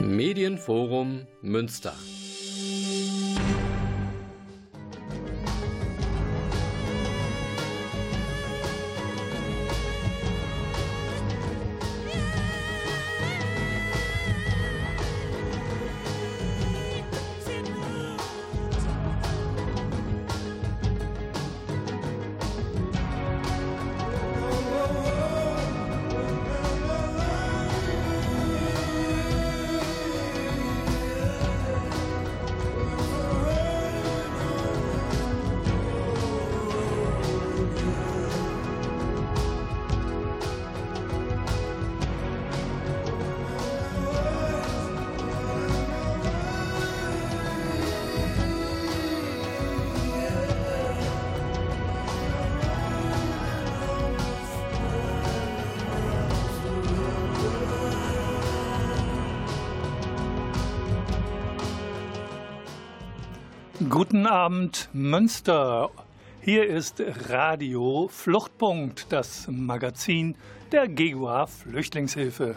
Medienforum Münster. Guten Abend, Münster. Hier ist Radio Fluchtpunkt, das Magazin der GEGUA Flüchtlingshilfe.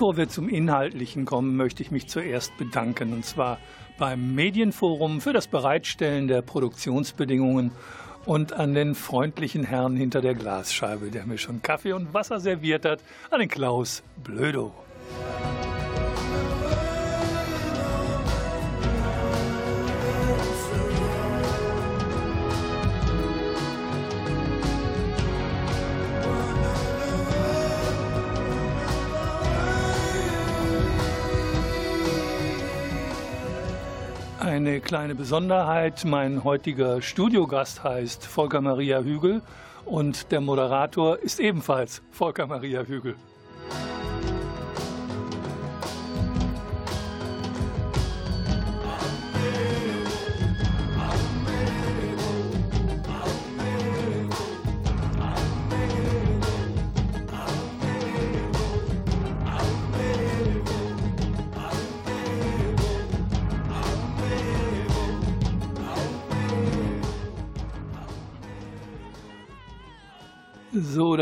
Bevor wir zum Inhaltlichen kommen, möchte ich mich zuerst bedanken, und zwar beim Medienforum für das Bereitstellen der Produktionsbedingungen und an den freundlichen Herrn hinter der Glasscheibe, der mir schon Kaffee und Wasser serviert hat, an den Klaus Blödo. Eine kleine Besonderheit, mein heutiger Studiogast heißt Volker Maria Hügel und der Moderator ist ebenfalls Volker Maria Hügel.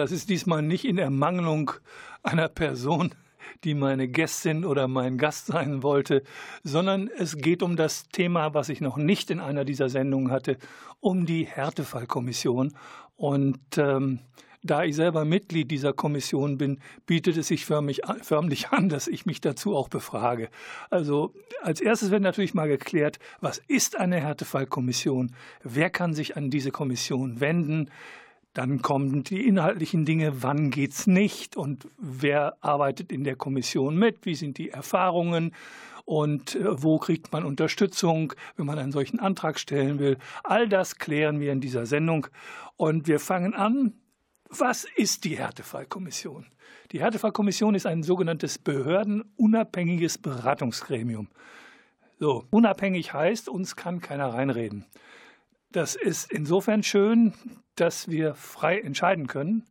Das ist diesmal nicht in Ermangelung einer Person, die meine Gästin oder mein Gast sein wollte, sondern es geht um das Thema, was ich noch nicht in einer dieser Sendungen hatte, um die Härtefallkommission. Und ähm, da ich selber Mitglied dieser Kommission bin, bietet es sich förmlich, förmlich an, dass ich mich dazu auch befrage. Also als erstes wird natürlich mal geklärt, was ist eine Härtefallkommission? Wer kann sich an diese Kommission wenden? Dann kommen die inhaltlichen Dinge, wann geht's nicht und wer arbeitet in der Kommission mit, wie sind die Erfahrungen und äh, wo kriegt man Unterstützung, wenn man einen solchen Antrag stellen will. All das klären wir in dieser Sendung und wir fangen an. Was ist die Härtefallkommission? Die Härtefallkommission ist ein sogenanntes behördenunabhängiges Beratungsgremium. So, unabhängig heißt, uns kann keiner reinreden. Das ist insofern schön, dass wir frei entscheiden können,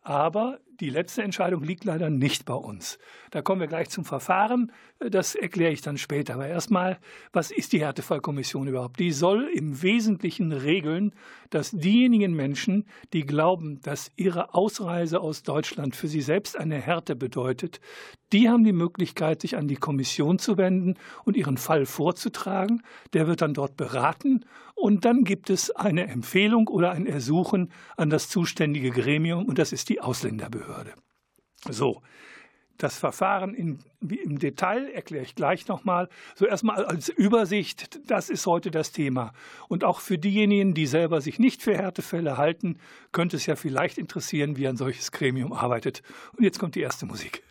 aber die letzte Entscheidung liegt leider nicht bei uns. Da kommen wir gleich zum Verfahren. Das erkläre ich dann später. Aber erstmal, was ist die Härtefallkommission überhaupt? Die soll im Wesentlichen regeln, dass diejenigen Menschen, die glauben, dass ihre Ausreise aus Deutschland für sie selbst eine Härte bedeutet, die haben die Möglichkeit, sich an die Kommission zu wenden und ihren Fall vorzutragen. Der wird dann dort beraten und dann gibt es eine Empfehlung oder ein Ersuchen an das zuständige Gremium und das ist die Ausländerbehörde. So, das Verfahren in, im Detail erkläre ich gleich nochmal. So erstmal als Übersicht, das ist heute das Thema. Und auch für diejenigen, die selber sich nicht für Härtefälle halten, könnte es ja vielleicht interessieren, wie ein solches Gremium arbeitet. Und jetzt kommt die erste Musik.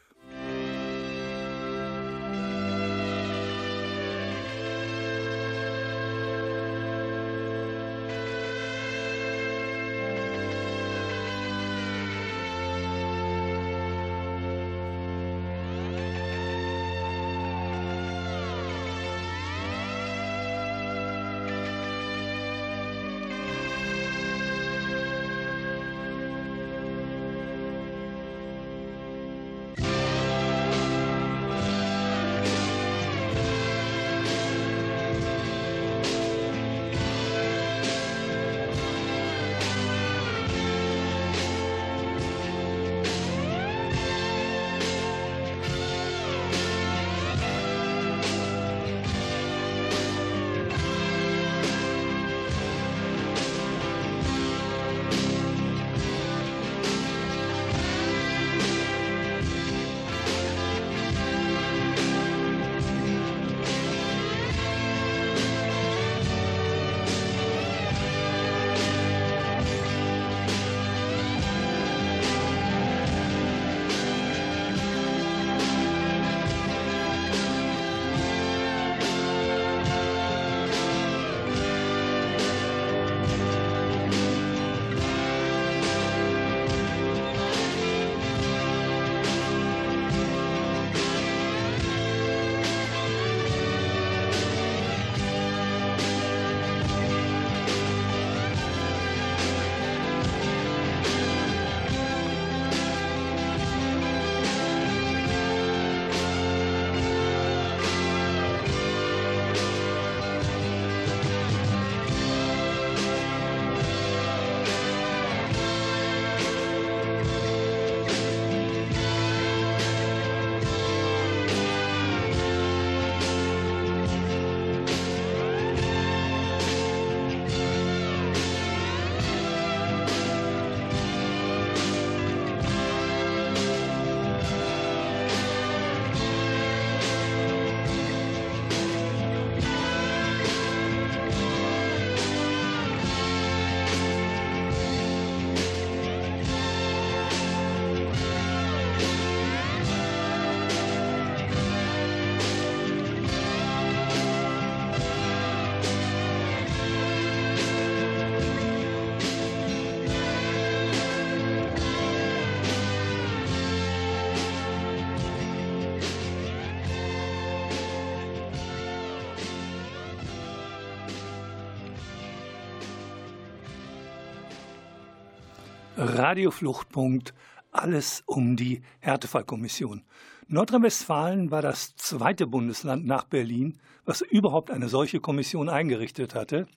Radiofluchtpunkt, alles um die Härtefallkommission. Nordrhein-Westfalen war das zweite Bundesland nach Berlin, was überhaupt eine solche Kommission eingerichtet hatte.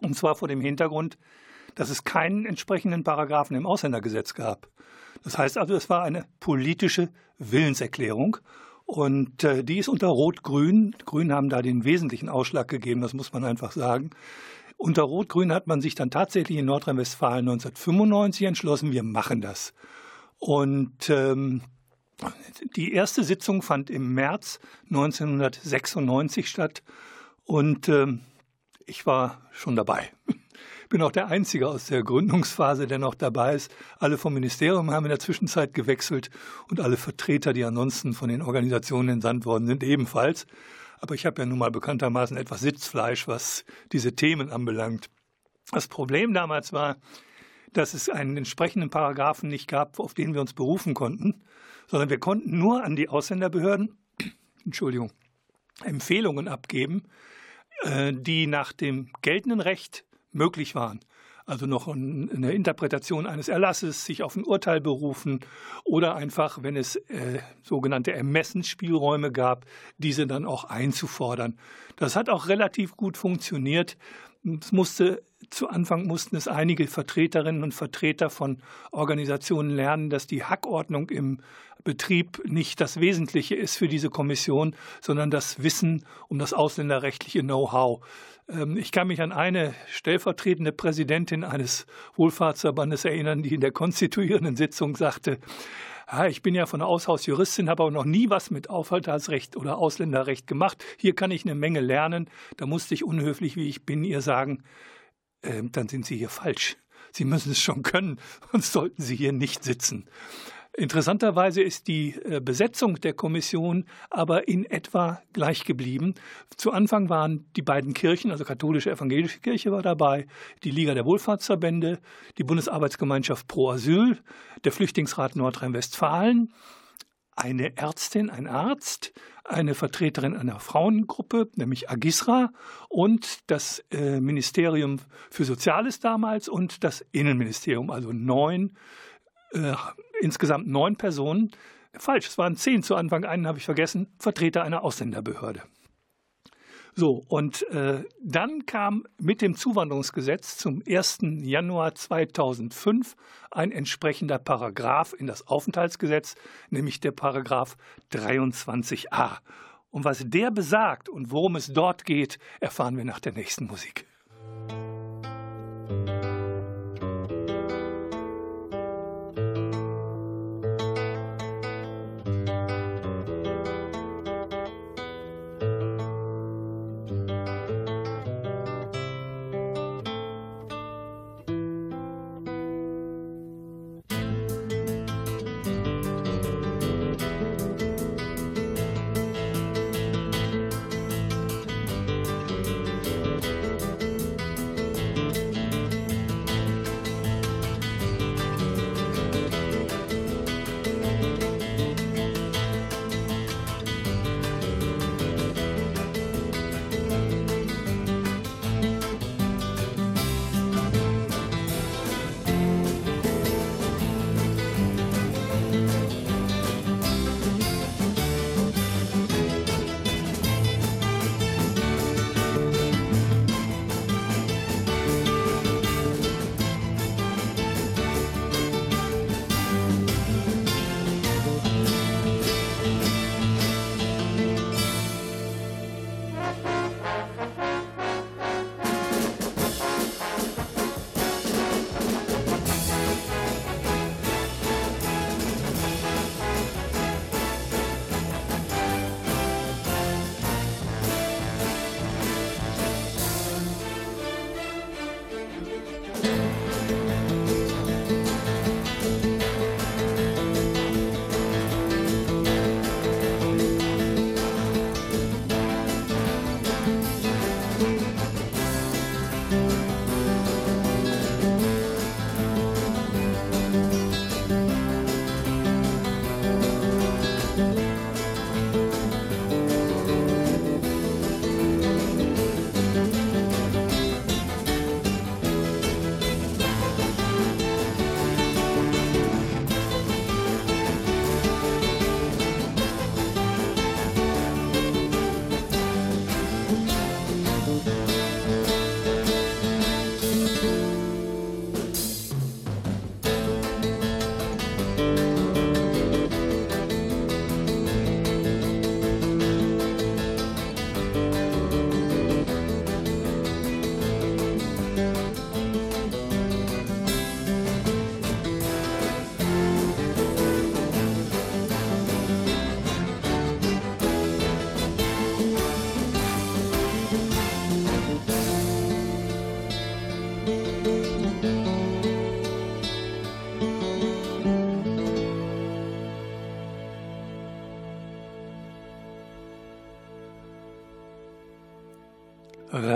Und zwar vor dem Hintergrund, dass es keinen entsprechenden Paragraphen im Ausländergesetz gab. Das heißt also, es war eine politische Willenserklärung und äh, die ist unter Rot-Grün. Grün haben da den wesentlichen Ausschlag gegeben, das muss man einfach sagen. Unter Rot-Grün hat man sich dann tatsächlich in Nordrhein-Westfalen 1995 entschlossen, wir machen das. Und ähm, die erste Sitzung fand im März 1996 statt und ähm, ich war schon dabei bin auch der Einzige aus der Gründungsphase, der noch dabei ist. Alle vom Ministerium haben in der Zwischenzeit gewechselt und alle Vertreter, die ansonsten von den Organisationen entsandt worden sind, ebenfalls. Aber ich habe ja nun mal bekanntermaßen etwas Sitzfleisch, was diese Themen anbelangt. Das Problem damals war, dass es einen entsprechenden Paragraphen nicht gab, auf den wir uns berufen konnten, sondern wir konnten nur an die Ausländerbehörden, Entschuldigung, Empfehlungen abgeben, äh, die nach dem geltenden Recht möglich waren. Also noch eine Interpretation eines Erlasses, sich auf ein Urteil berufen oder einfach, wenn es äh, sogenannte Ermessensspielräume gab, diese dann auch einzufordern. Das hat auch relativ gut funktioniert. Es musste zu Anfang mussten es einige Vertreterinnen und Vertreter von Organisationen lernen, dass die Hackordnung im Betrieb nicht das Wesentliche ist für diese Kommission, sondern das Wissen um das ausländerrechtliche Know-how. Ähm, ich kann mich an eine stellvertretende Präsidentin eines Wohlfahrtsverbandes erinnern, die in der konstituierenden Sitzung sagte, ich bin ja von der Aushausjuristin, habe aber noch nie was mit Aufenthaltsrecht oder Ausländerrecht gemacht. Hier kann ich eine Menge lernen. Da musste ich unhöflich, wie ich bin, ihr sagen, äh, dann sind Sie hier falsch. Sie müssen es schon können, sonst sollten Sie hier nicht sitzen. Interessanterweise ist die äh, Besetzung der Kommission aber in etwa gleich geblieben. Zu Anfang waren die beiden Kirchen, also katholische evangelische Kirche war dabei, die Liga der Wohlfahrtsverbände, die Bundesarbeitsgemeinschaft Pro Asyl, der Flüchtlingsrat Nordrhein-Westfalen, eine Ärztin, ein Arzt, eine Vertreterin einer Frauengruppe, nämlich Agisra, und das äh, Ministerium für Soziales damals und das Innenministerium, also neun äh, insgesamt neun Personen, falsch, es waren zehn zu Anfang, einen habe ich vergessen, Vertreter einer Ausländerbehörde. So, und äh, dann kam mit dem Zuwanderungsgesetz zum 1. Januar 2005 ein entsprechender Paragraph in das Aufenthaltsgesetz, nämlich der Paragraph 23a. Und was der besagt und worum es dort geht, erfahren wir nach der nächsten Musik.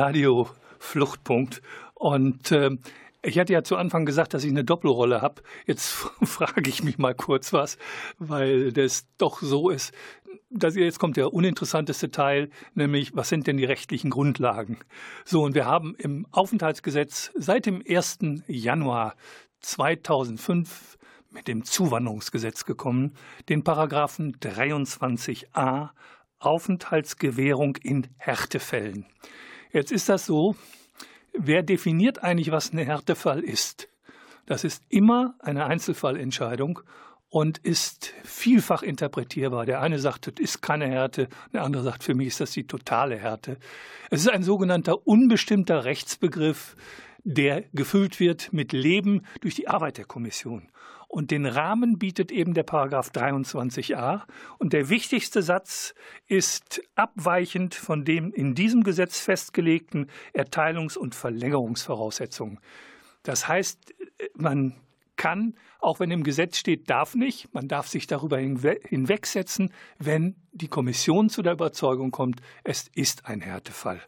Radio Fluchtpunkt. Und äh, ich hatte ja zu Anfang gesagt, dass ich eine Doppelrolle habe. Jetzt frage ich mich mal kurz was, weil das doch so ist. Dass jetzt kommt der uninteressanteste Teil, nämlich was sind denn die rechtlichen Grundlagen? So, und wir haben im Aufenthaltsgesetz seit dem 1. Januar 2005 mit dem Zuwanderungsgesetz gekommen, den Paragraphen 23a Aufenthaltsgewährung in Härtefällen. Jetzt ist das so, wer definiert eigentlich, was ein Härtefall ist? Das ist immer eine Einzelfallentscheidung und ist vielfach interpretierbar. Der eine sagt, das ist keine Härte, der andere sagt, für mich ist das die totale Härte. Es ist ein sogenannter unbestimmter Rechtsbegriff, der gefüllt wird mit Leben durch die Arbeit der Kommission. Und den Rahmen bietet eben der Paragraph 23a. Und der wichtigste Satz ist abweichend von dem in diesem Gesetz festgelegten Erteilungs- und Verlängerungsvoraussetzungen. Das heißt, man kann, auch wenn im Gesetz steht, darf nicht, man darf sich darüber hinwegsetzen, wenn die Kommission zu der Überzeugung kommt, es ist ein Härtefall.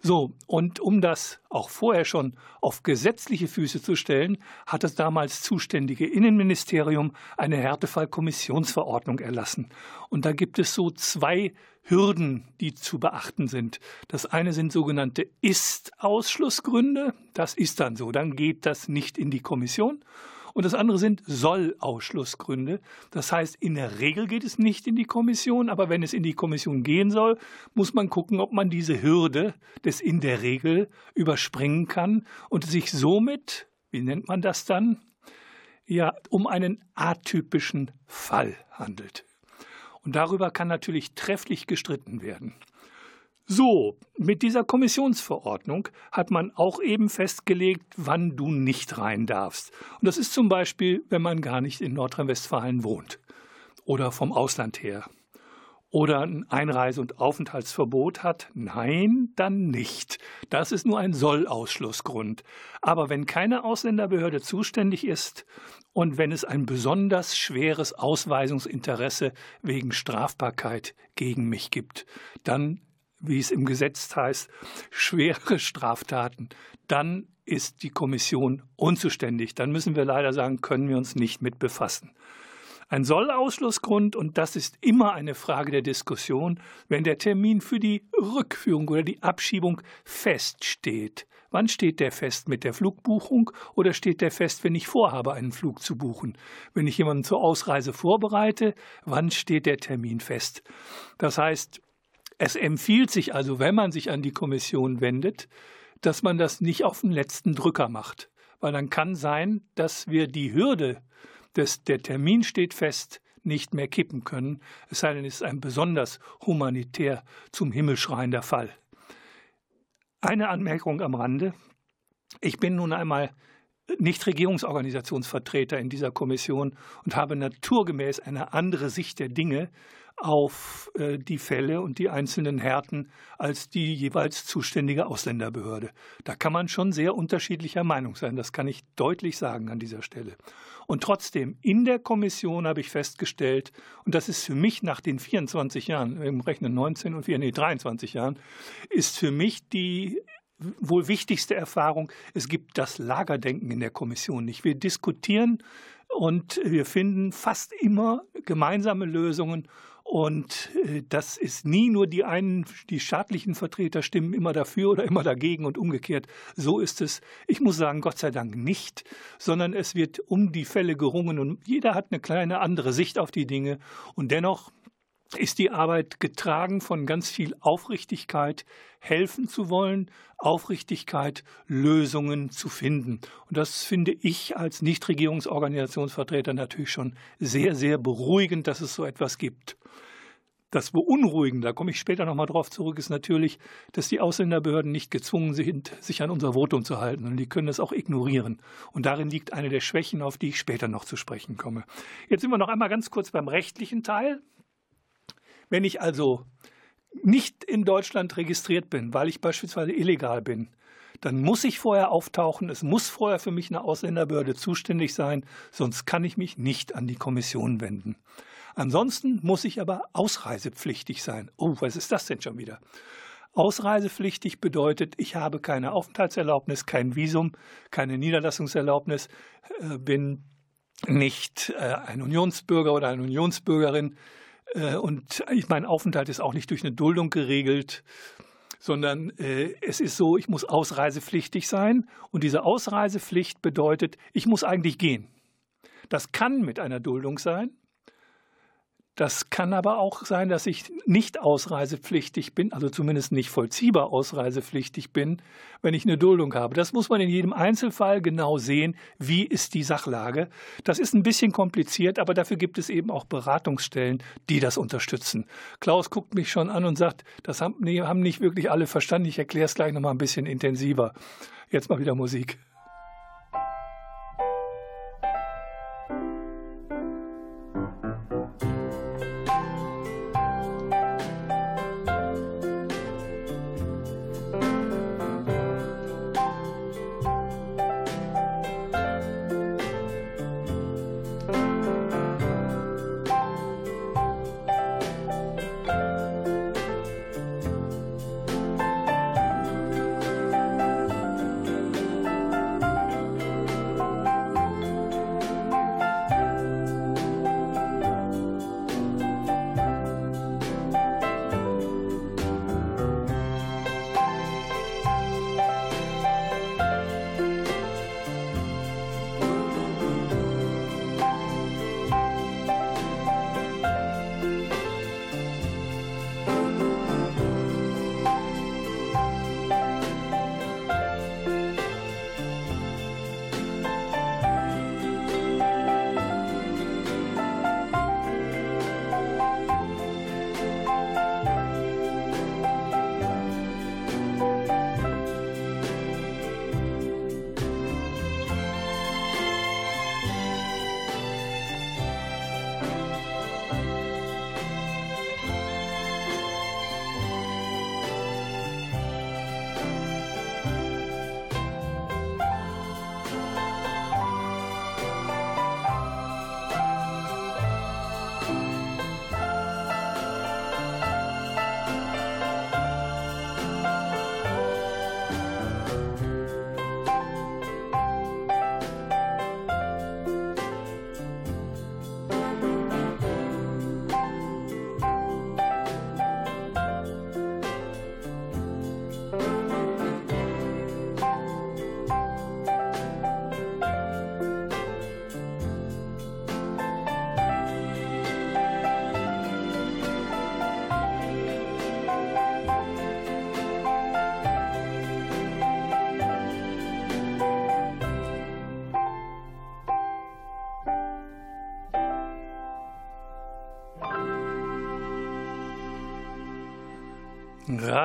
So, und um das auch vorher schon auf gesetzliche Füße zu stellen, hat das damals zuständige Innenministerium eine Härtefallkommissionsverordnung erlassen. Und da gibt es so zwei Hürden, die zu beachten sind. Das eine sind sogenannte Ist-Ausschlussgründe. Das ist dann so. Dann geht das nicht in die Kommission. Und das andere sind Soll-Ausschlussgründe. Das heißt, in der Regel geht es nicht in die Kommission, aber wenn es in die Kommission gehen soll, muss man gucken, ob man diese Hürde des in der Regel überspringen kann und sich somit, wie nennt man das dann? Ja, um einen atypischen Fall handelt. Und darüber kann natürlich trefflich gestritten werden. So, mit dieser Kommissionsverordnung hat man auch eben festgelegt, wann du nicht rein darfst. Und das ist zum Beispiel, wenn man gar nicht in Nordrhein-Westfalen wohnt oder vom Ausland her oder ein Einreise- und Aufenthaltsverbot hat? Nein, dann nicht. Das ist nur ein Soll-Ausschlussgrund. Aber wenn keine Ausländerbehörde zuständig ist und wenn es ein besonders schweres Ausweisungsinteresse wegen Strafbarkeit gegen mich gibt, dann wie es im Gesetz heißt, schwere Straftaten, dann ist die Kommission unzuständig. Dann müssen wir leider sagen, können wir uns nicht mit befassen. Ein Sollausschlussgrund, und das ist immer eine Frage der Diskussion, wenn der Termin für die Rückführung oder die Abschiebung feststeht. Wann steht der fest mit der Flugbuchung oder steht der fest, wenn ich vorhabe, einen Flug zu buchen? Wenn ich jemanden zur Ausreise vorbereite, wann steht der Termin fest? Das heißt, es empfiehlt sich also, wenn man sich an die Kommission wendet, dass man das nicht auf den letzten Drücker macht. Weil dann kann sein, dass wir die Hürde, des, der Termin steht fest, nicht mehr kippen können, es sei denn, es ist ein besonders humanitär zum Himmel schreiender Fall. Eine Anmerkung am Rande. Ich bin nun einmal Nichtregierungsorganisationsvertreter in dieser Kommission und habe naturgemäß eine andere Sicht der Dinge auf äh, die Fälle und die einzelnen Härten als die jeweils zuständige Ausländerbehörde. Da kann man schon sehr unterschiedlicher Meinung sein, das kann ich deutlich sagen an dieser Stelle. Und trotzdem, in der Kommission habe ich festgestellt, und das ist für mich nach den 24 Jahren, im Rechnen 19 und 4, nee, 23 Jahren, ist für mich die wohl wichtigste Erfahrung, es gibt das Lagerdenken in der Kommission nicht. Wir diskutieren und wir finden fast immer gemeinsame Lösungen und äh, das ist nie nur die einen, die staatlichen Vertreter stimmen immer dafür oder immer dagegen und umgekehrt. So ist es, ich muss sagen, Gott sei Dank nicht, sondern es wird um die Fälle gerungen und jeder hat eine kleine andere Sicht auf die Dinge. Und dennoch ist die Arbeit getragen von ganz viel Aufrichtigkeit, helfen zu wollen, Aufrichtigkeit, Lösungen zu finden. Und das finde ich als Nichtregierungsorganisationsvertreter natürlich schon sehr, sehr beruhigend, dass es so etwas gibt. Das Beunruhigende, da komme ich später nochmal drauf zurück, ist natürlich, dass die Ausländerbehörden nicht gezwungen sind, sich an unser Votum zu halten. Und die können das auch ignorieren. Und darin liegt eine der Schwächen, auf die ich später noch zu sprechen komme. Jetzt sind wir noch einmal ganz kurz beim rechtlichen Teil. Wenn ich also nicht in Deutschland registriert bin, weil ich beispielsweise illegal bin, dann muss ich vorher auftauchen. Es muss vorher für mich eine Ausländerbehörde zuständig sein, sonst kann ich mich nicht an die Kommission wenden. Ansonsten muss ich aber ausreisepflichtig sein. Oh, was ist das denn schon wieder? Ausreisepflichtig bedeutet, ich habe keine Aufenthaltserlaubnis, kein Visum, keine Niederlassungserlaubnis, äh, bin nicht äh, ein Unionsbürger oder eine Unionsbürgerin und mein Aufenthalt ist auch nicht durch eine Duldung geregelt, sondern es ist so, ich muss ausreisepflichtig sein und diese Ausreisepflicht bedeutet, ich muss eigentlich gehen. Das kann mit einer Duldung sein, das kann aber auch sein, dass ich nicht ausreisepflichtig bin, also zumindest nicht vollziehbar ausreisepflichtig bin, wenn ich eine Duldung habe. Das muss man in jedem Einzelfall genau sehen. Wie ist die Sachlage? Das ist ein bisschen kompliziert, aber dafür gibt es eben auch Beratungsstellen, die das unterstützen. Klaus guckt mich schon an und sagt, das haben, nicht wirklich alle verstanden. Ich erkläre es gleich nochmal ein bisschen intensiver. Jetzt mal wieder Musik.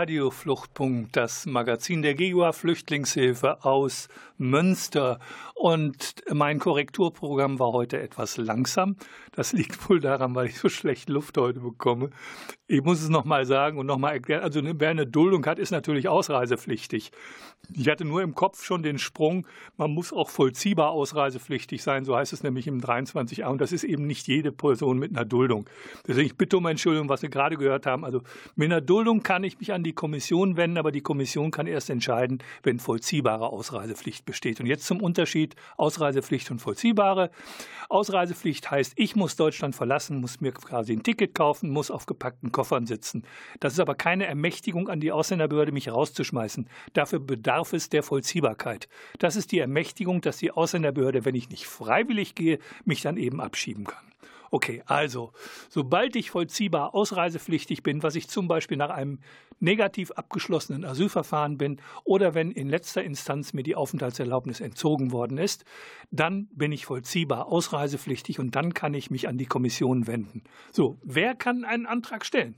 Radiofluchtpunkt, das Magazin der GEGUA Flüchtlingshilfe aus Münster. Und mein Korrekturprogramm war heute etwas langsam. Das liegt wohl daran, weil ich so schlecht Luft heute bekomme. Ich muss es nochmal sagen und nochmal erklären. Also, wer eine Duldung hat, ist natürlich ausreisepflichtig. Ich hatte nur im Kopf schon den Sprung, man muss auch vollziehbar ausreisepflichtig sein, so heißt es nämlich im 23a. Und das ist eben nicht jede Person mit einer Duldung. Deswegen ich bitte um Entschuldigung, was wir gerade gehört haben. Also mit einer Duldung kann ich mich an die Kommission wenden, aber die Kommission kann erst entscheiden, wenn vollziehbare Ausreisepflicht besteht. Und jetzt zum Unterschied Ausreisepflicht und vollziehbare. Ausreisepflicht heißt, ich muss Deutschland verlassen, muss mir quasi ein Ticket kaufen, muss auf gepackten Koffern sitzen. Das ist aber keine Ermächtigung an die Ausländerbehörde, mich rauszuschmeißen. Dafür bedarf es der Vollziehbarkeit. Das ist die Ermächtigung, dass die Ausländerbehörde, wenn ich nicht freiwillig gehe, mich dann eben abschieben kann. Okay, also, sobald ich vollziehbar ausreisepflichtig bin, was ich zum Beispiel nach einem negativ abgeschlossenen Asylverfahren bin oder wenn in letzter Instanz mir die Aufenthaltserlaubnis entzogen worden ist, dann bin ich vollziehbar ausreisepflichtig und dann kann ich mich an die Kommission wenden. So, wer kann einen Antrag stellen?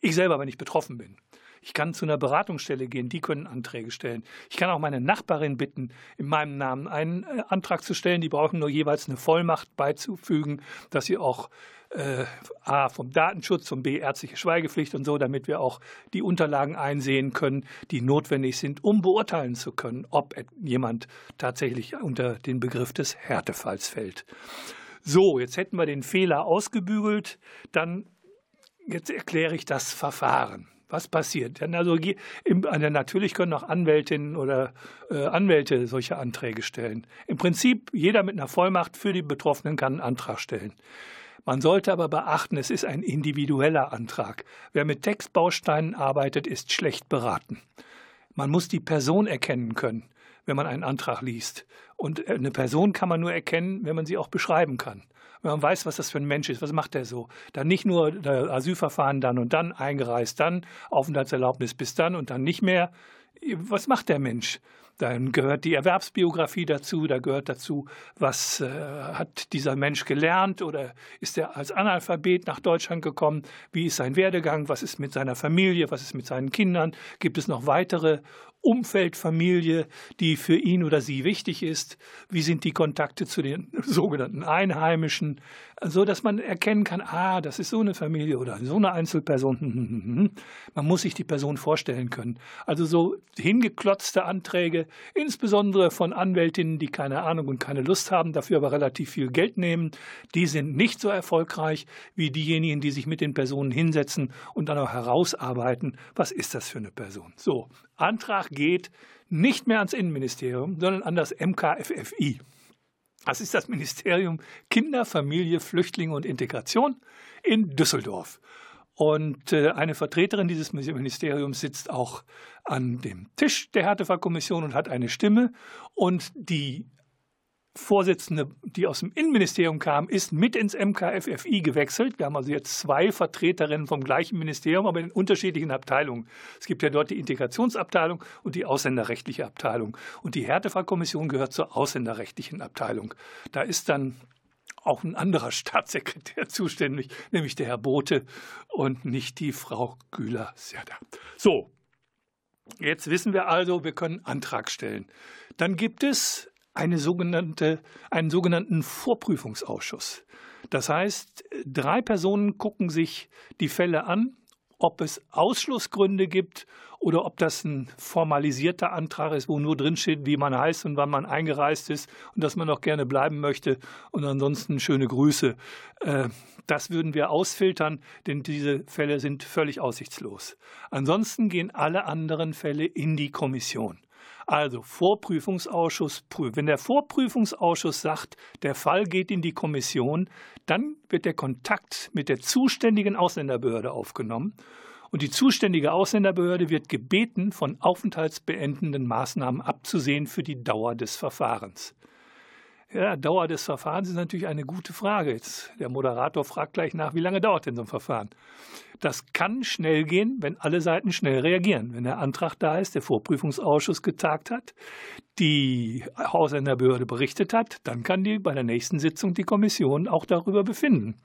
Ich selber, wenn ich betroffen bin. Ich kann zu einer Beratungsstelle gehen, die können Anträge stellen. Ich kann auch meine Nachbarin bitten, in meinem Namen einen äh, Antrag zu stellen. Die brauchen nur jeweils eine Vollmacht beizufügen, dass sie auch äh, A vom Datenschutz und B ärztliche Schweigepflicht und so, damit wir auch die Unterlagen einsehen können, die notwendig sind, um beurteilen zu können, ob jemand tatsächlich unter den Begriff des Härtefalls fällt. So, jetzt hätten wir den Fehler ausgebügelt, dann jetzt erkläre ich das Verfahren. Was passiert? Also, natürlich können auch Anwältinnen oder äh, Anwälte solche Anträge stellen. Im Prinzip, jeder mit einer Vollmacht für die Betroffenen kann einen Antrag stellen. Man sollte aber beachten, es ist ein individueller Antrag. Wer mit Textbausteinen arbeitet, ist schlecht beraten. Man muss die Person erkennen können, wenn man einen Antrag liest. Und eine Person kann man nur erkennen, wenn man sie auch beschreiben kann wenn man weiß, was das für ein Mensch ist, was macht er so. Dann nicht nur Asylverfahren dann und dann, eingereist dann, Aufenthaltserlaubnis bis dann und dann nicht mehr. Was macht der Mensch? Dann gehört die Erwerbsbiografie dazu, da gehört dazu, was äh, hat dieser Mensch gelernt oder ist er als Analphabet nach Deutschland gekommen, wie ist sein Werdegang, was ist mit seiner Familie, was ist mit seinen Kindern, gibt es noch weitere Umfeldfamilie, die für ihn oder sie wichtig ist? Wie sind die Kontakte zu den sogenannten Einheimischen? So dass man erkennen kann, ah, das ist so eine Familie oder so eine Einzelperson. Man muss sich die Person vorstellen können. Also so hingeklotzte Anträge, insbesondere von Anwältinnen, die keine Ahnung und keine Lust haben, dafür aber relativ viel Geld nehmen, die sind nicht so erfolgreich wie diejenigen, die sich mit den Personen hinsetzen und dann auch herausarbeiten, was ist das für eine Person. So, Antrag geht nicht mehr ans Innenministerium, sondern an das MKFFI. Das ist das Ministerium Kinder, Familie, Flüchtlinge und Integration in Düsseldorf. Und äh, eine Vertreterin dieses Ministeriums sitzt auch an dem Tisch der Härtefallkommission und hat eine Stimme. Und die Vorsitzende, die aus dem Innenministerium kam, ist mit ins MKFFI gewechselt. Wir haben also jetzt zwei Vertreterinnen vom gleichen Ministerium, aber in unterschiedlichen Abteilungen. Es gibt ja dort die Integrationsabteilung und die ausländerrechtliche Abteilung. Und die Härtefallkommission gehört zur ausländerrechtlichen Abteilung. Da ist dann auch ein anderer Staatssekretär zuständig, nämlich der Herr Bote und nicht die Frau Güler-Serda. So, jetzt wissen wir also, wir können Antrag stellen. Dann gibt es eine sogenannte, einen sogenannten Vorprüfungsausschuss. Das heißt, drei Personen gucken sich die Fälle an, ob es Ausschlussgründe gibt oder ob das ein formalisierter Antrag ist, wo nur drinsteht, wie man heißt und wann man eingereist ist und dass man auch gerne bleiben möchte und ansonsten schöne Grüße. Äh, das würden wir ausfiltern, denn diese Fälle sind völlig aussichtslos. Ansonsten gehen alle anderen Fälle in die Kommission. Also Vorprüfungsausschuss prüft. Wenn der Vorprüfungsausschuss sagt, der Fall geht in die Kommission, dann wird der Kontakt mit der zuständigen Ausländerbehörde aufgenommen. Und die zuständige Ausländerbehörde wird gebeten, von aufenthaltsbeendenden Maßnahmen abzusehen für die Dauer des Verfahrens. Ja, Dauer des Verfahrens ist natürlich eine gute Frage. Jetzt, der Moderator fragt gleich nach, wie lange dauert denn so ein Verfahren? Das kann schnell gehen, wenn alle Seiten schnell reagieren. Wenn der Antrag da ist, der Vorprüfungsausschuss getagt hat, die Ausländerbehörde berichtet hat, dann kann die bei der nächsten Sitzung die Kommission auch darüber befinden.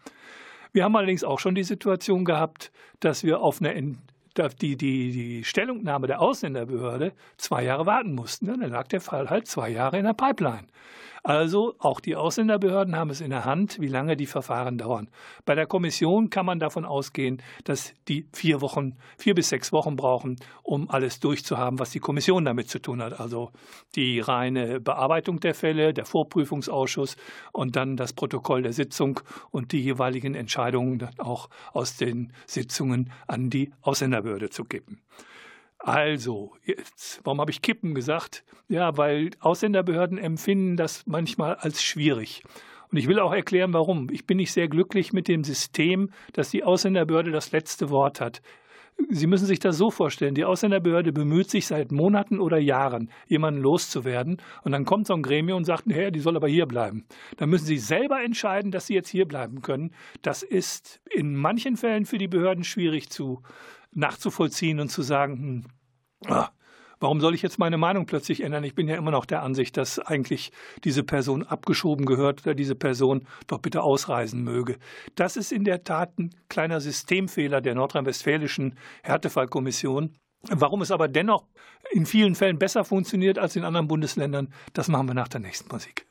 Wir haben allerdings auch schon die Situation gehabt, dass wir auf eine die, die, die Stellungnahme der Ausländerbehörde zwei Jahre warten mussten. Dann lag der Fall halt zwei Jahre in der Pipeline. Also auch die Ausländerbehörden haben es in der Hand, wie lange die Verfahren dauern. Bei der Kommission kann man davon ausgehen, dass die vier Wochen, vier bis sechs Wochen brauchen, um alles durchzuhaben, was die Kommission damit zu tun hat. Also die reine Bearbeitung der Fälle, der Vorprüfungsausschuss und dann das Protokoll der Sitzung und die jeweiligen Entscheidungen dann auch aus den Sitzungen an die Ausländerbehörde zu geben. Also, jetzt, warum habe ich Kippen gesagt? Ja, weil Ausländerbehörden empfinden das manchmal als schwierig. Und ich will auch erklären, warum. Ich bin nicht sehr glücklich mit dem System, dass die Ausländerbehörde das letzte Wort hat. Sie müssen sich das so vorstellen, die Ausländerbehörde bemüht sich seit Monaten oder Jahren, jemanden loszuwerden. Und dann kommt so ein Gremium und sagt, hey, die soll aber hier bleiben. Dann müssen sie selber entscheiden, dass sie jetzt hier bleiben können. Das ist in manchen Fällen für die Behörden schwierig zu nachzuvollziehen und zu sagen, hm, ah, warum soll ich jetzt meine Meinung plötzlich ändern? Ich bin ja immer noch der Ansicht, dass eigentlich diese Person abgeschoben gehört oder diese Person doch bitte ausreisen möge. Das ist in der Tat ein kleiner Systemfehler der nordrhein-westfälischen Härtefallkommission. Warum es aber dennoch in vielen Fällen besser funktioniert als in anderen Bundesländern, das machen wir nach der nächsten Musik.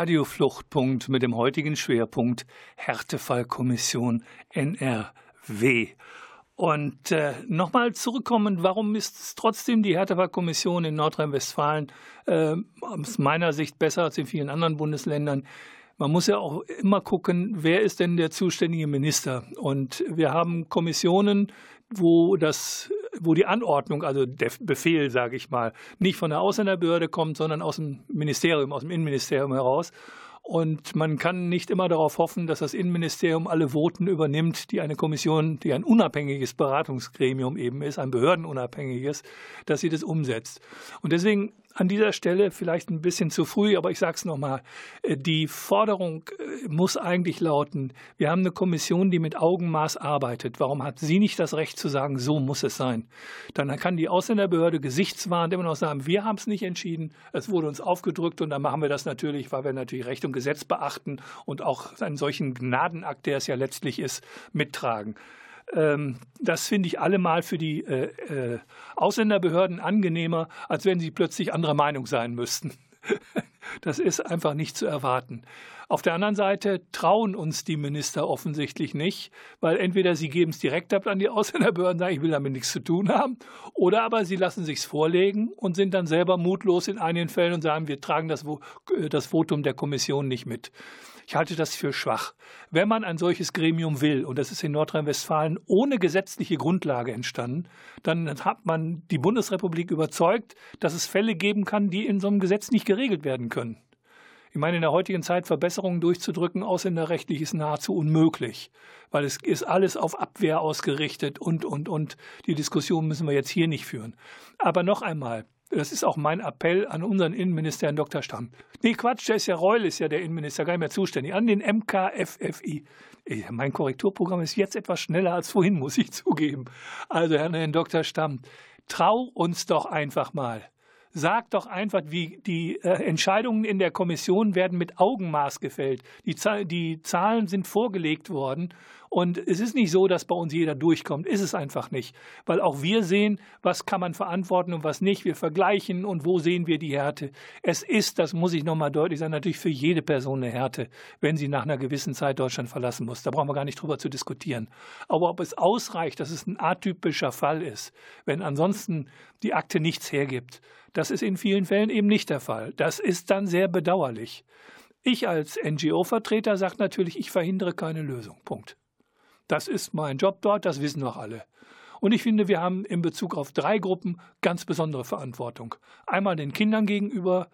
Radiofluchtpunkt mit dem heutigen Schwerpunkt Härtefallkommission NRW. Und äh, nochmal zurückkommen, warum ist es trotzdem die Härtefallkommission in Nordrhein-Westfalen äh, aus meiner Sicht besser als in vielen anderen Bundesländern? Man muss ja auch immer gucken, wer ist denn der zuständige Minister? Und wir haben Kommissionen, wo das wo die Anordnung, also der Befehl, sage ich mal, nicht von der Ausländerbehörde kommt, sondern aus dem Ministerium, aus dem Innenministerium heraus. Und man kann nicht immer darauf hoffen, dass das Innenministerium alle Voten übernimmt, die eine Kommission, die ein unabhängiges Beratungsgremium eben ist, ein behördenunabhängiges, dass sie das umsetzt. Und deswegen an dieser Stelle vielleicht ein bisschen zu früh, aber ich sage es nochmal. Äh, die Forderung äh, muss eigentlich lauten, wir haben eine Kommission, die mit Augenmaß arbeitet. Warum hat sie nicht das Recht zu sagen, so muss es sein? Dann kann die Ausländerbehörde gesichtswahrend immer noch sagen, wir haben es nicht entschieden, es wurde uns aufgedrückt und dann machen wir das natürlich, weil wir natürlich Recht und Gesetz beachten und auch einen solchen Gnadenakt, der es ja letztlich ist, mittragen. Ähm, das finde ich allemal für die äh, äh, Ausländerbehörden angenehmer, als wenn sie plötzlich anderer Meinung sein müssten. Das ist einfach nicht zu erwarten. Auf der anderen Seite trauen uns die Minister offensichtlich nicht, weil entweder sie geben es direkt ab an die Ausländerbehörden, sagen, ich will damit nichts zu tun haben, oder aber sie lassen sich's vorlegen und sind dann selber mutlos in einigen Fällen und sagen, wir tragen das, äh, das Votum der Kommission nicht mit. Ich halte das für schwach. Wenn man ein solches Gremium will, und das ist in Nordrhein-Westfalen ohne gesetzliche Grundlage entstanden, dann hat man die Bundesrepublik überzeugt, dass es Fälle geben kann, die in so einem Gesetz nicht geregelt werden können. Ich meine, in der heutigen Zeit Verbesserungen durchzudrücken, ausländerrechtlich ist nahezu unmöglich, weil es ist alles auf Abwehr ausgerichtet und, und, und. Die Diskussion müssen wir jetzt hier nicht führen. Aber noch einmal, das ist auch mein Appell an unseren Innenminister, Herrn Dr. Stamm. Nee, Quatsch, der ist ja Reul, ist ja der Innenminister, gar nicht mehr zuständig. An den MKFFI. Mein Korrekturprogramm ist jetzt etwas schneller als vorhin, muss ich zugeben. Also, Herrn Dr. Stamm, trau uns doch einfach mal. Sag doch einfach, wie die äh, Entscheidungen in der Kommission werden mit Augenmaß gefällt. Die, die Zahlen sind vorgelegt worden und es ist nicht so, dass bei uns jeder durchkommt. Ist es einfach nicht. Weil auch wir sehen, was kann man verantworten und was nicht. Wir vergleichen und wo sehen wir die Härte. Es ist, das muss ich nochmal deutlich sagen, natürlich für jede Person eine Härte, wenn sie nach einer gewissen Zeit Deutschland verlassen muss. Da brauchen wir gar nicht drüber zu diskutieren. Aber ob es ausreicht, dass es ein atypischer Fall ist, wenn ansonsten die Akte nichts hergibt, das ist in vielen Fällen eben nicht der Fall. Das ist dann sehr bedauerlich. Ich als NGO-Vertreter sage natürlich, ich verhindere keine Lösung. Punkt. Das ist mein Job dort, das wissen doch alle. Und ich finde, wir haben in Bezug auf drei Gruppen ganz besondere Verantwortung. Einmal den Kindern gegenüber,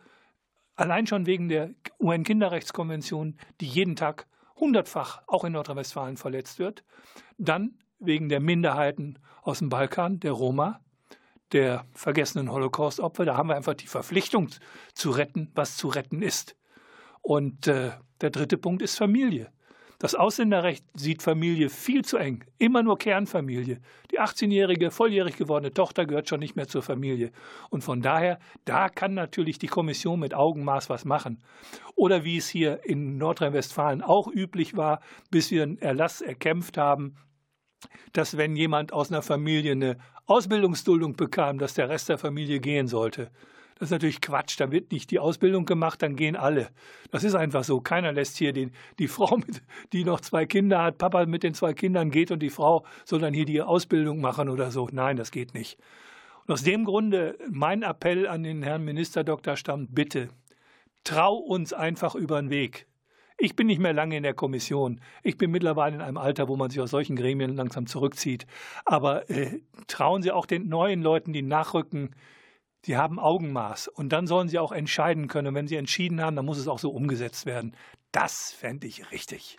allein schon wegen der UN-Kinderrechtskonvention, die jeden Tag hundertfach auch in Nordrhein-Westfalen verletzt wird. Dann wegen der Minderheiten aus dem Balkan, der Roma, der vergessenen Holocaust-Opfer. Da haben wir einfach die Verpflichtung zu retten, was zu retten ist. Und äh, der dritte Punkt ist Familie. Das Ausländerrecht sieht Familie viel zu eng. Immer nur Kernfamilie. Die 18-jährige, volljährig gewordene Tochter gehört schon nicht mehr zur Familie. Und von daher, da kann natürlich die Kommission mit Augenmaß was machen. Oder wie es hier in Nordrhein-Westfalen auch üblich war, bis wir einen Erlass erkämpft haben, dass wenn jemand aus einer Familie eine Ausbildungsduldung bekam, dass der Rest der Familie gehen sollte. Das ist natürlich Quatsch. Da wird nicht die Ausbildung gemacht, dann gehen alle. Das ist einfach so. Keiner lässt hier den, die Frau, mit, die noch zwei Kinder hat, Papa mit den zwei Kindern geht und die Frau soll dann hier die Ausbildung machen oder so. Nein, das geht nicht. Und aus dem Grunde mein Appell an den Herrn Minister Dr. Stamm, bitte, trau uns einfach über den Weg. Ich bin nicht mehr lange in der Kommission. Ich bin mittlerweile in einem Alter, wo man sich aus solchen Gremien langsam zurückzieht. Aber äh, trauen Sie auch den neuen Leuten, die nachrücken, die haben Augenmaß. Und dann sollen sie auch entscheiden können. Und wenn sie entschieden haben, dann muss es auch so umgesetzt werden. Das fände ich richtig.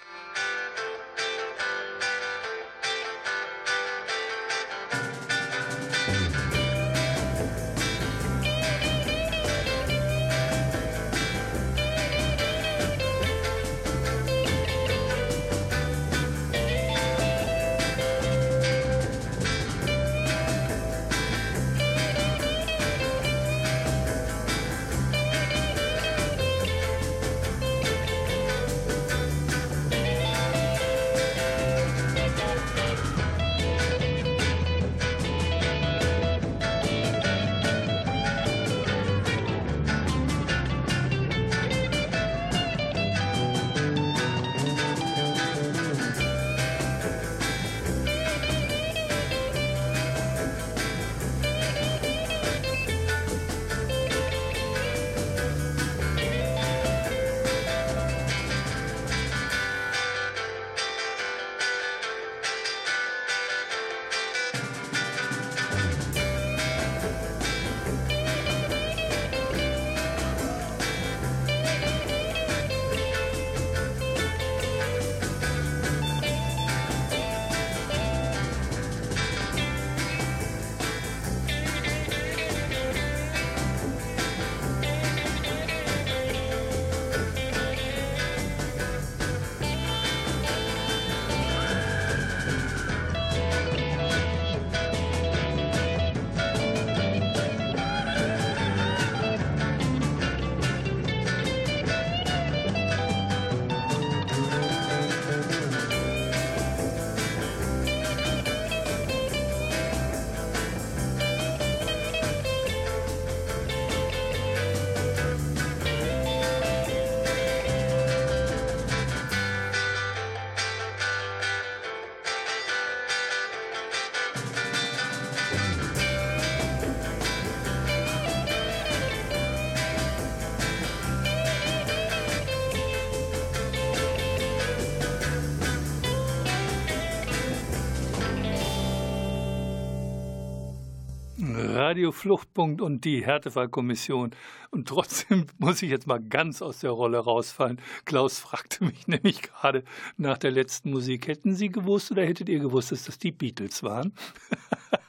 Radio Fluchtpunkt und die Härtefallkommission. Und trotzdem muss ich jetzt mal ganz aus der Rolle rausfallen. Klaus fragte mich nämlich gerade nach der letzten Musik. Hätten Sie gewusst oder hättet ihr gewusst, dass das die Beatles waren?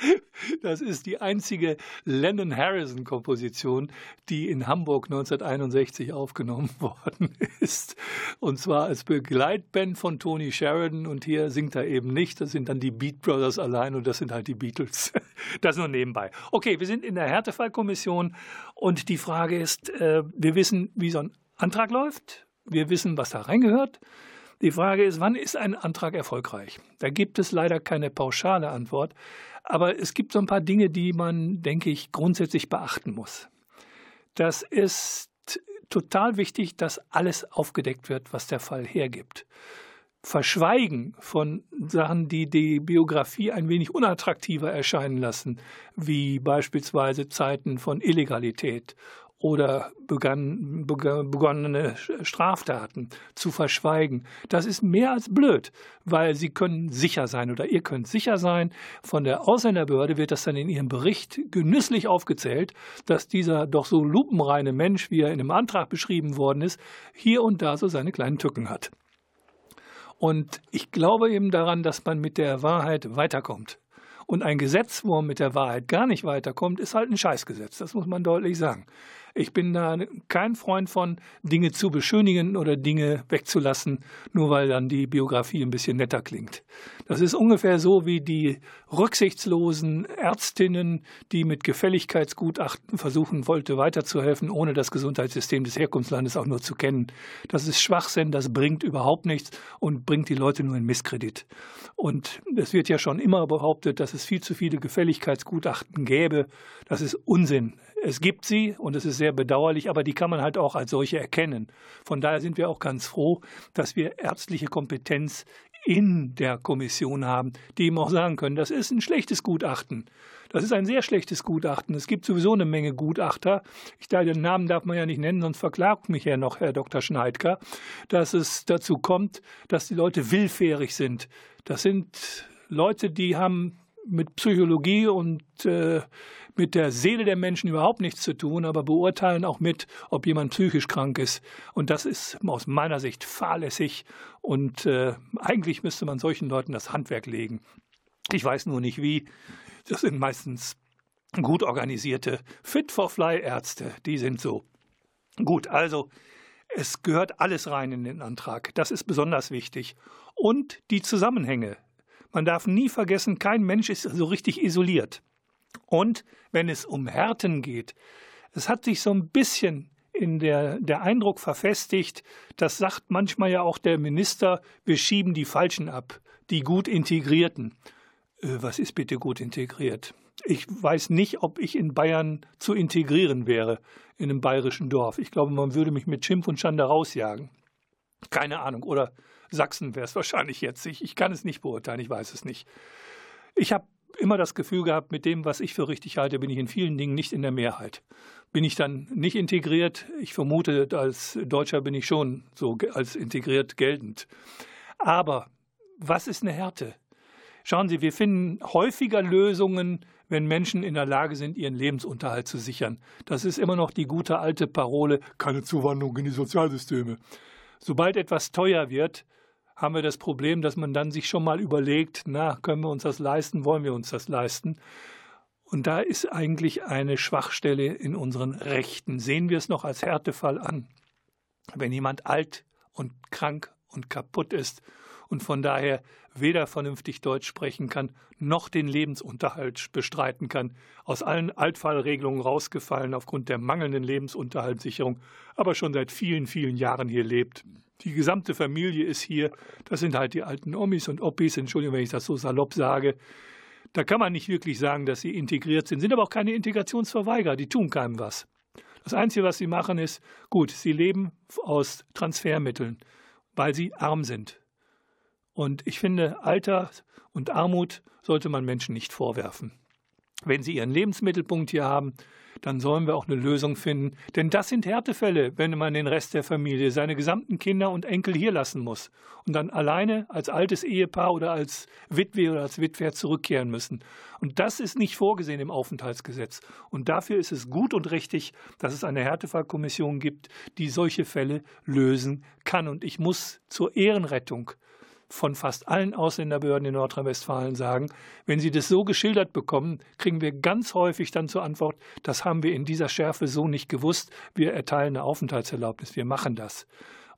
Das ist die einzige Lennon Harrison-Komposition, die in Hamburg 1961 aufgenommen worden ist. Und zwar als Begleitband von Tony Sheridan. Und hier singt er eben nicht. Das sind dann die Beat Brothers allein und das sind halt die Beatles. Das nur nebenbei. Okay, wir sind in der Härtefallkommission und die Frage ist, äh, wir wissen, wie so ein Antrag läuft. Wir wissen, was da reingehört. Die Frage ist, wann ist ein Antrag erfolgreich? Da gibt es leider keine pauschale Antwort. Aber es gibt so ein paar Dinge, die man, denke ich, grundsätzlich beachten muss. Das ist total wichtig, dass alles aufgedeckt wird, was der Fall hergibt. Verschweigen von Sachen, die die Biografie ein wenig unattraktiver erscheinen lassen, wie beispielsweise Zeiten von Illegalität oder begann, begonnene Straftaten zu verschweigen. Das ist mehr als blöd, weil sie können sicher sein oder ihr könnt sicher sein, von der Ausländerbehörde wird das dann in ihrem Bericht genüsslich aufgezählt, dass dieser doch so lupenreine Mensch, wie er in einem Antrag beschrieben worden ist, hier und da so seine kleinen Tücken hat. Und ich glaube eben daran, dass man mit der Wahrheit weiterkommt. Und ein Gesetz, wo man mit der Wahrheit gar nicht weiterkommt, ist halt ein Scheißgesetz. Das muss man deutlich sagen. Ich bin da kein Freund von, Dinge zu beschönigen oder Dinge wegzulassen, nur weil dann die Biografie ein bisschen netter klingt. Das ist ungefähr so wie die rücksichtslosen Ärztinnen, die mit Gefälligkeitsgutachten versuchen wollte, weiterzuhelfen, ohne das Gesundheitssystem des Herkunftslandes auch nur zu kennen. Das ist Schwachsinn, das bringt überhaupt nichts und bringt die Leute nur in Misskredit. Und es wird ja schon immer behauptet, dass es viel zu viele Gefälligkeitsgutachten gäbe. Das ist Unsinn. Es gibt sie und es ist sehr bedauerlich, aber die kann man halt auch als solche erkennen. Von daher sind wir auch ganz froh, dass wir ärztliche Kompetenz in der Kommission haben, die eben auch sagen können, das ist ein schlechtes Gutachten. Das ist ein sehr schlechtes Gutachten. Es gibt sowieso eine Menge Gutachter. Ich den Namen darf man ja nicht nennen, sonst verklagt mich ja noch Herr Dr. Schneidker, dass es dazu kommt, dass die Leute willfährig sind. Das sind Leute, die haben mit Psychologie und äh, mit der Seele der Menschen überhaupt nichts zu tun, aber beurteilen auch mit, ob jemand psychisch krank ist. Und das ist aus meiner Sicht fahrlässig. Und äh, eigentlich müsste man solchen Leuten das Handwerk legen. Ich weiß nur nicht wie. Das sind meistens gut organisierte Fit-for-Fly-Ärzte. Die sind so. Gut, also es gehört alles rein in den Antrag. Das ist besonders wichtig. Und die Zusammenhänge. Man darf nie vergessen, kein Mensch ist so richtig isoliert. Und wenn es um Härten geht, es hat sich so ein bisschen in der, der Eindruck verfestigt, das sagt manchmal ja auch der Minister, wir schieben die Falschen ab, die gut integrierten. Äh, was ist bitte gut integriert? Ich weiß nicht, ob ich in Bayern zu integrieren wäre, in einem bayerischen Dorf. Ich glaube, man würde mich mit Schimpf und Schande rausjagen. Keine Ahnung. Oder Sachsen wäre es wahrscheinlich jetzt. Ich, ich kann es nicht beurteilen, ich weiß es nicht. Ich habe immer das Gefühl gehabt, mit dem, was ich für richtig halte, bin ich in vielen Dingen nicht in der Mehrheit. Bin ich dann nicht integriert? Ich vermute, als Deutscher bin ich schon so als integriert geltend. Aber was ist eine Härte? Schauen Sie, wir finden häufiger Lösungen, wenn Menschen in der Lage sind, ihren Lebensunterhalt zu sichern. Das ist immer noch die gute alte Parole, keine Zuwanderung in die Sozialsysteme. Sobald etwas teuer wird, haben wir das Problem, dass man dann sich schon mal überlegt, na, können wir uns das leisten, wollen wir uns das leisten? Und da ist eigentlich eine Schwachstelle in unseren Rechten. Sehen wir es noch als Härtefall an. Wenn jemand alt und krank und kaputt ist und von daher weder vernünftig Deutsch sprechen kann, noch den Lebensunterhalt bestreiten kann, aus allen Altfallregelungen rausgefallen aufgrund der mangelnden Lebensunterhaltssicherung, aber schon seit vielen, vielen Jahren hier lebt. Die gesamte Familie ist hier, das sind halt die alten Omis und Oppis, Entschuldigung, wenn ich das so salopp sage. Da kann man nicht wirklich sagen, dass sie integriert sind, sind aber auch keine Integrationsverweigerer, die tun keinem was. Das Einzige, was sie machen, ist, gut, sie leben aus Transfermitteln, weil sie arm sind. Und ich finde, Alter und Armut sollte man Menschen nicht vorwerfen. wenn sie ihren Lebensmittelpunkt hier haben, dann sollen wir auch eine Lösung finden. Denn das sind Härtefälle, wenn man den Rest der Familie, seine gesamten Kinder und Enkel hier lassen muss und dann alleine als altes Ehepaar oder als Witwe oder als Witwer zurückkehren müssen. Und das ist nicht vorgesehen im Aufenthaltsgesetz. Und dafür ist es gut und richtig, dass es eine Härtefallkommission gibt, die solche Fälle lösen kann. Und ich muss zur Ehrenrettung von fast allen Ausländerbehörden in Nordrhein-Westfalen sagen, wenn sie das so geschildert bekommen, kriegen wir ganz häufig dann zur Antwort, das haben wir in dieser Schärfe so nicht gewusst, wir erteilen eine Aufenthaltserlaubnis, wir machen das.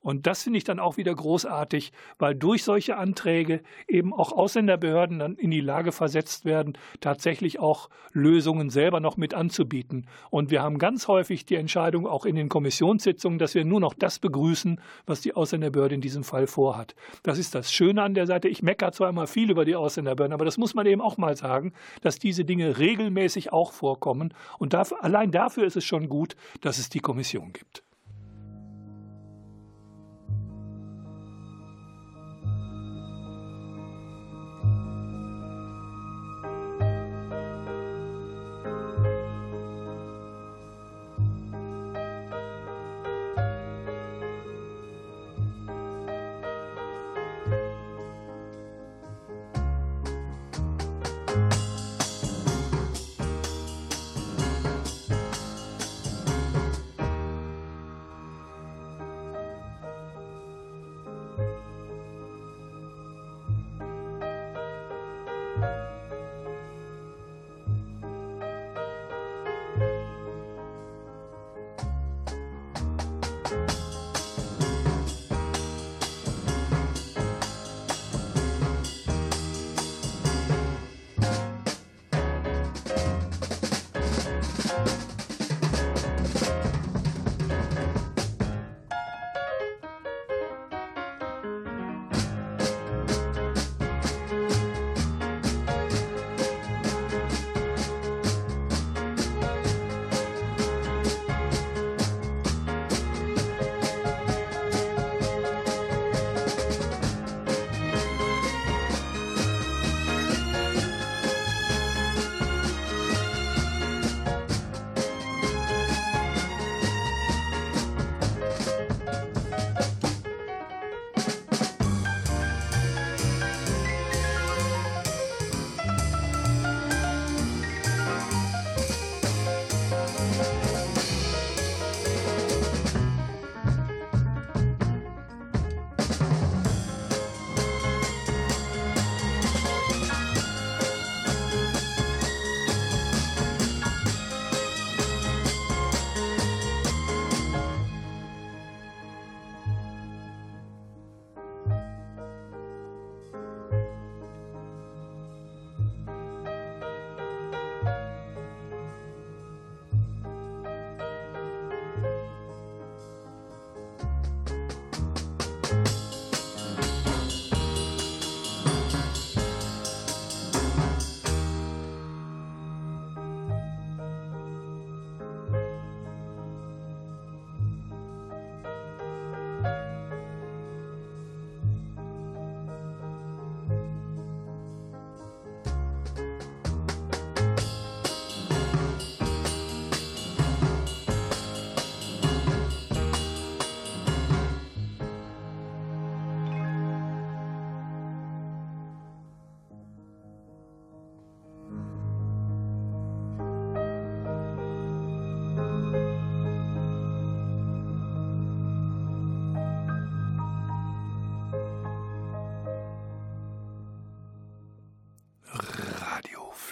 Und das finde ich dann auch wieder großartig, weil durch solche Anträge eben auch Ausländerbehörden dann in die Lage versetzt werden, tatsächlich auch Lösungen selber noch mit anzubieten. Und wir haben ganz häufig die Entscheidung auch in den Kommissionssitzungen, dass wir nur noch das begrüßen, was die Ausländerbehörde in diesem Fall vorhat. Das ist das Schöne an der Seite. Ich meckere zwar immer viel über die Ausländerbehörden, aber das muss man eben auch mal sagen, dass diese Dinge regelmäßig auch vorkommen. Und dafür, allein dafür ist es schon gut, dass es die Kommission gibt.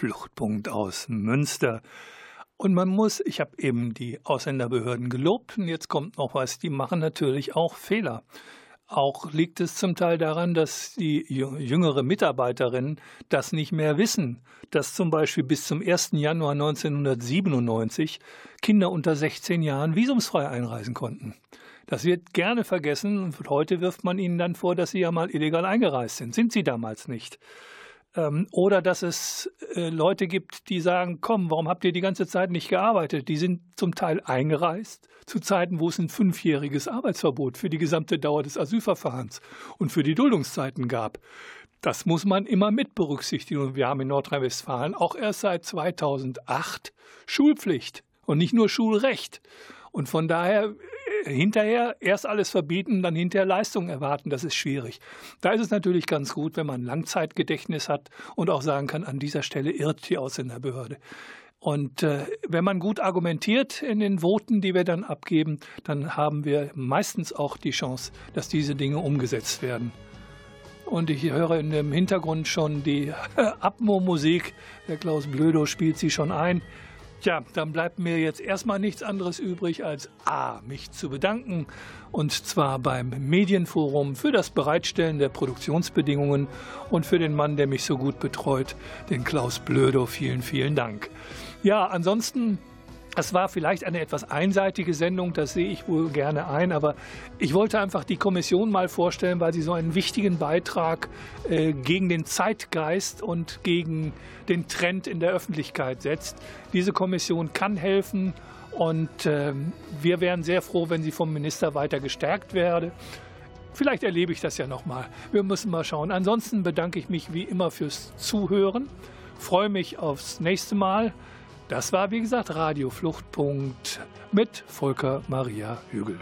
Fluchtpunkt aus Münster. Und man muss, ich habe eben die Ausländerbehörden gelobt und jetzt kommt noch was, die machen natürlich auch Fehler. Auch liegt es zum Teil daran, dass die jüngere Mitarbeiterinnen das nicht mehr wissen, dass zum Beispiel bis zum 1. Januar 1997 Kinder unter 16 Jahren visumsfrei einreisen konnten. Das wird gerne vergessen und heute wirft man ihnen dann vor, dass sie ja mal illegal eingereist sind. Sind sie damals nicht. Ähm, oder dass es äh, Leute gibt, die sagen, komm, warum habt ihr die ganze Zeit nicht gearbeitet? Die sind zum Teil eingereist zu Zeiten, wo es ein fünfjähriges Arbeitsverbot für die gesamte Dauer des Asylverfahrens und für die Duldungszeiten gab. Das muss man immer mit berücksichtigen. Und wir haben in Nordrhein-Westfalen auch erst seit 2008 Schulpflicht und nicht nur Schulrecht. Und von daher hinterher erst alles verbieten, dann hinterher Leistungen erwarten, das ist schwierig. Da ist es natürlich ganz gut, wenn man Langzeitgedächtnis hat und auch sagen kann, an dieser Stelle irrt die Ausländerbehörde. Und äh, wenn man gut argumentiert in den Voten, die wir dann abgeben, dann haben wir meistens auch die Chance, dass diese Dinge umgesetzt werden. Und ich höre in dem Hintergrund schon die Abmo-Musik. Der Klaus Blödo spielt sie schon ein. Tja, dann bleibt mir jetzt erstmal nichts anderes übrig, als A, mich zu bedanken. Und zwar beim Medienforum für das Bereitstellen der Produktionsbedingungen und für den Mann, der mich so gut betreut, den Klaus Blödo. Vielen, vielen Dank. Ja, ansonsten es war vielleicht eine etwas einseitige Sendung, das sehe ich wohl gerne ein, aber ich wollte einfach die Kommission mal vorstellen, weil sie so einen wichtigen Beitrag äh, gegen den Zeitgeist und gegen den Trend in der Öffentlichkeit setzt. Diese Kommission kann helfen und äh, wir wären sehr froh, wenn sie vom Minister weiter gestärkt werde. Vielleicht erlebe ich das ja nochmal. Wir müssen mal schauen. Ansonsten bedanke ich mich wie immer fürs Zuhören, freue mich aufs nächste Mal. Das war, wie gesagt, Radio Fluchtpunkt mit Volker Maria Hügel.